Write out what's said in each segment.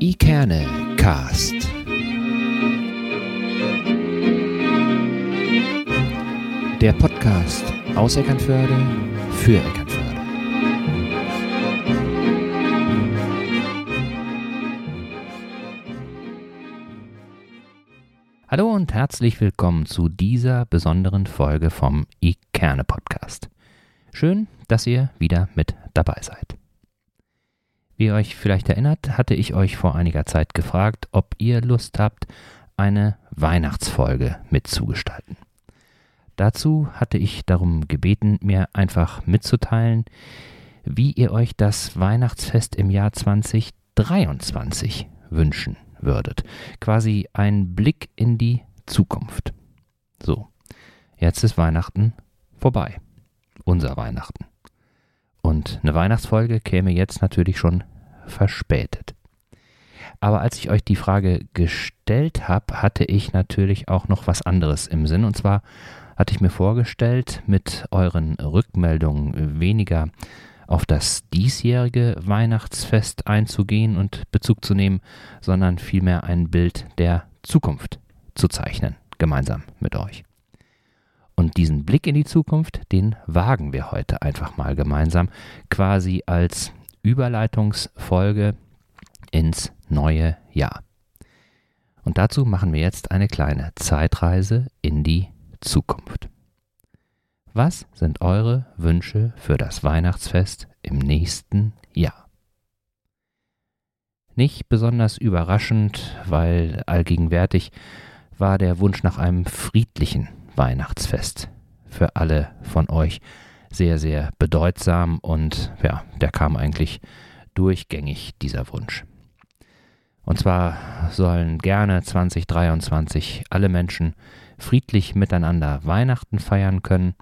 Ikerne Cast. Der Podcast aus Eckernförde für Eckernförde. Hallo und herzlich willkommen zu dieser besonderen Folge vom Ikerne Podcast. Schön, dass ihr wieder mit dabei seid. Wie ihr euch vielleicht erinnert, hatte ich euch vor einiger Zeit gefragt, ob ihr Lust habt, eine Weihnachtsfolge mitzugestalten. Dazu hatte ich darum gebeten, mir einfach mitzuteilen, wie ihr euch das Weihnachtsfest im Jahr 2023 wünschen würdet. Quasi ein Blick in die Zukunft. So, jetzt ist Weihnachten vorbei. Unser Weihnachten. Und eine Weihnachtsfolge käme jetzt natürlich schon verspätet. Aber als ich euch die Frage gestellt habe, hatte ich natürlich auch noch was anderes im Sinn. Und zwar hatte ich mir vorgestellt, mit euren Rückmeldungen weniger auf das diesjährige Weihnachtsfest einzugehen und Bezug zu nehmen, sondern vielmehr ein Bild der Zukunft zu zeichnen, gemeinsam mit euch. Und diesen Blick in die Zukunft, den wagen wir heute einfach mal gemeinsam, quasi als Überleitungsfolge ins neue Jahr. Und dazu machen wir jetzt eine kleine Zeitreise in die Zukunft. Was sind eure Wünsche für das Weihnachtsfest im nächsten Jahr? Nicht besonders überraschend, weil allgegenwärtig war der Wunsch nach einem friedlichen Weihnachtsfest für alle von euch sehr, sehr bedeutsam und ja, der kam eigentlich durchgängig, dieser Wunsch. Und zwar sollen gerne 2023 alle Menschen friedlich miteinander Weihnachten feiern können.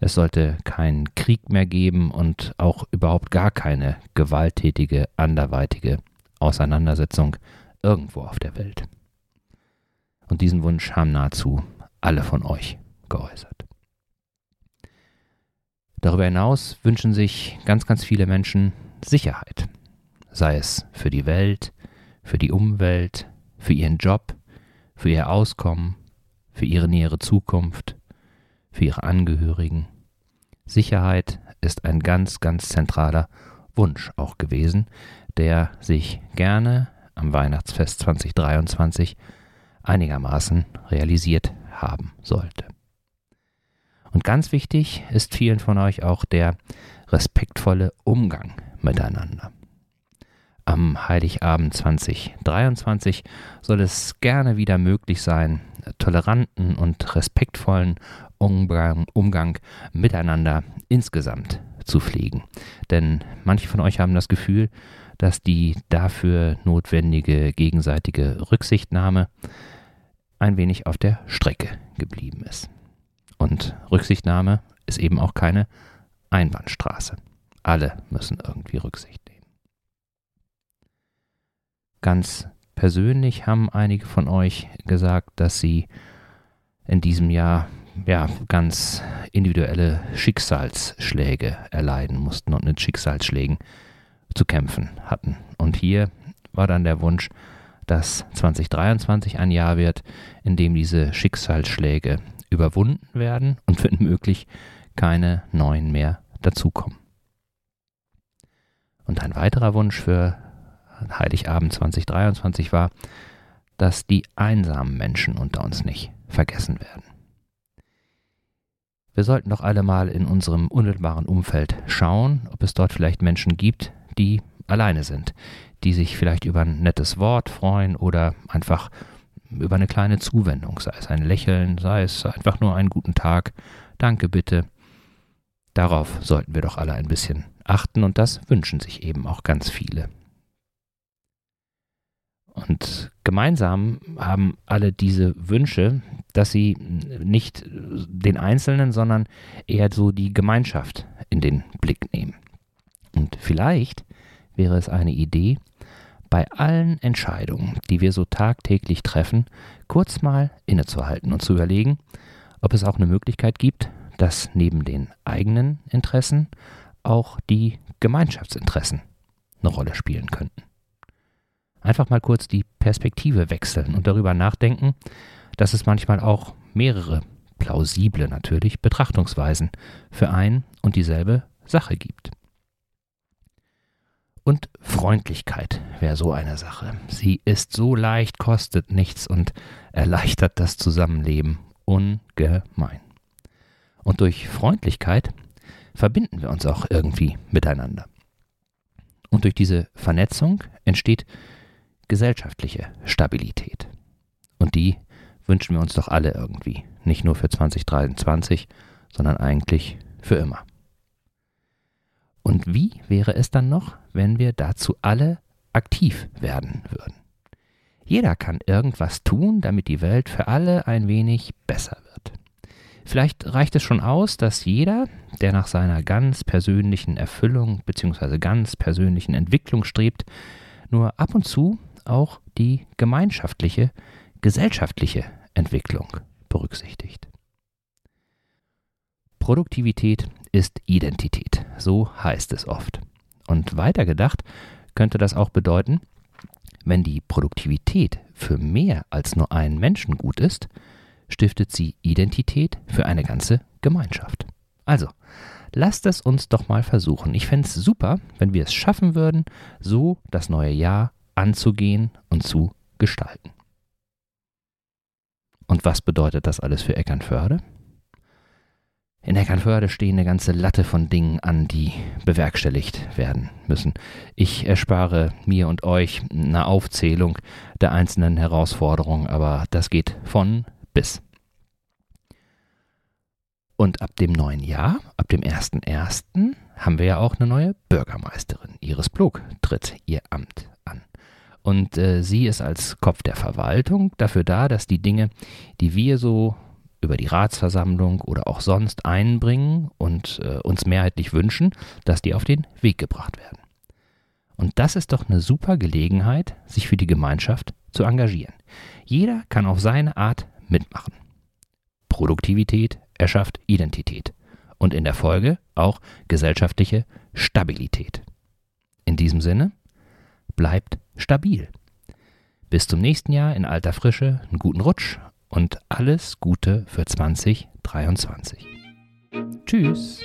Es sollte keinen Krieg mehr geben und auch überhaupt gar keine gewalttätige, anderweitige Auseinandersetzung irgendwo auf der Welt. Und diesen Wunsch haben nahezu alle von euch geäußert. Darüber hinaus wünschen sich ganz, ganz viele Menschen Sicherheit, sei es für die Welt, für die Umwelt, für ihren Job, für ihr Auskommen, für ihre nähere Zukunft, für ihre Angehörigen. Sicherheit ist ein ganz, ganz zentraler Wunsch auch gewesen, der sich gerne am Weihnachtsfest 2023 einigermaßen realisiert haben sollte. Und ganz wichtig ist vielen von euch auch der respektvolle Umgang miteinander. Am Heiligabend 2023 soll es gerne wieder möglich sein, toleranten und respektvollen Umgang, miteinander insgesamt zu pflegen. Denn manche von euch haben das Gefühl, dass die dafür notwendige gegenseitige Rücksichtnahme ein wenig auf der Strecke geblieben ist. Und Rücksichtnahme ist eben auch keine Einbahnstraße. Alle müssen irgendwie Rücksicht nehmen. Ganz persönlich haben einige von euch gesagt, dass sie in diesem Jahr ja ganz individuelle Schicksalsschläge erleiden mussten und mit Schicksalsschlägen zu kämpfen hatten. Und hier war dann der Wunsch, dass 2023 ein Jahr wird, in dem diese Schicksalsschläge überwunden werden und wenn möglich keine neuen mehr dazukommen. Und ein weiterer Wunsch für Heiligabend 2023 war, dass die einsamen Menschen unter uns nicht vergessen werden. Wir sollten doch alle mal in unserem unmittelbaren Umfeld schauen, ob es dort vielleicht Menschen gibt, die alleine sind, die sich vielleicht über ein nettes Wort freuen oder einfach über eine kleine Zuwendung, sei es ein Lächeln, sei es einfach nur einen guten Tag, danke bitte. Darauf sollten wir doch alle ein bisschen achten und das wünschen sich eben auch ganz viele. Und gemeinsam haben alle diese Wünsche, dass sie nicht den Einzelnen, sondern eher so die Gemeinschaft in den Blick nehmen. Und vielleicht wäre es eine Idee, bei allen Entscheidungen, die wir so tagtäglich treffen, kurz mal innezuhalten und zu überlegen, ob es auch eine Möglichkeit gibt, dass neben den eigenen Interessen auch die Gemeinschaftsinteressen eine Rolle spielen könnten. einfach mal kurz die Perspektive wechseln und darüber nachdenken, dass es manchmal auch mehrere, plausible natürlich, Betrachtungsweisen für ein und dieselbe Sache gibt. Und Freundlichkeit wäre so eine Sache. Sie ist so leicht, kostet nichts und erleichtert das Zusammenleben ungemein. Und durch Freundlichkeit verbinden wir uns auch irgendwie miteinander. Und durch diese Vernetzung entsteht gesellschaftliche Stabilität. Und die wünschen wir uns doch alle irgendwie. Nicht nur für 2023, sondern eigentlich für immer. Und wie wäre es dann noch, wenn wir dazu alle aktiv werden würden? Jeder kann irgendwas tun, damit die Welt für alle ein wenig besser wird. Vielleicht reicht es schon aus, dass jeder, der nach seiner ganz persönlichen Erfüllung bzw. ganz persönlichen Entwicklung strebt, nur ab und zu auch die gemeinschaftliche, gesellschaftliche Entwicklung berücksichtigt. Produktivität ist Identität, so heißt es oft. Und weitergedacht könnte das auch bedeuten, wenn die Produktivität für mehr als nur einen Menschen gut ist, stiftet sie Identität für eine ganze Gemeinschaft. Also, lasst es uns doch mal versuchen. Ich fände es super, wenn wir es schaffen würden, so das neue Jahr anzugehen und zu gestalten. Und was bedeutet das alles für Eckernförde? In Eckernförde stehen eine ganze Latte von Dingen an, die bewerkstelligt werden müssen. Ich erspare mir und euch eine Aufzählung der einzelnen Herausforderungen, aber das geht von bis. Und ab dem neuen Jahr, ab dem 1.1., haben wir ja auch eine neue Bürgermeisterin. Iris Blog tritt ihr Amt an. Und äh, sie ist als Kopf der Verwaltung dafür da, dass die Dinge, die wir so über die Ratsversammlung oder auch sonst einbringen und äh, uns mehrheitlich wünschen, dass die auf den Weg gebracht werden. Und das ist doch eine super Gelegenheit, sich für die Gemeinschaft zu engagieren. Jeder kann auf seine Art mitmachen. Produktivität erschafft Identität und in der Folge auch gesellschaftliche Stabilität. In diesem Sinne, bleibt stabil. Bis zum nächsten Jahr in alter Frische, einen guten Rutsch und alles Gute für 2023. Tschüss.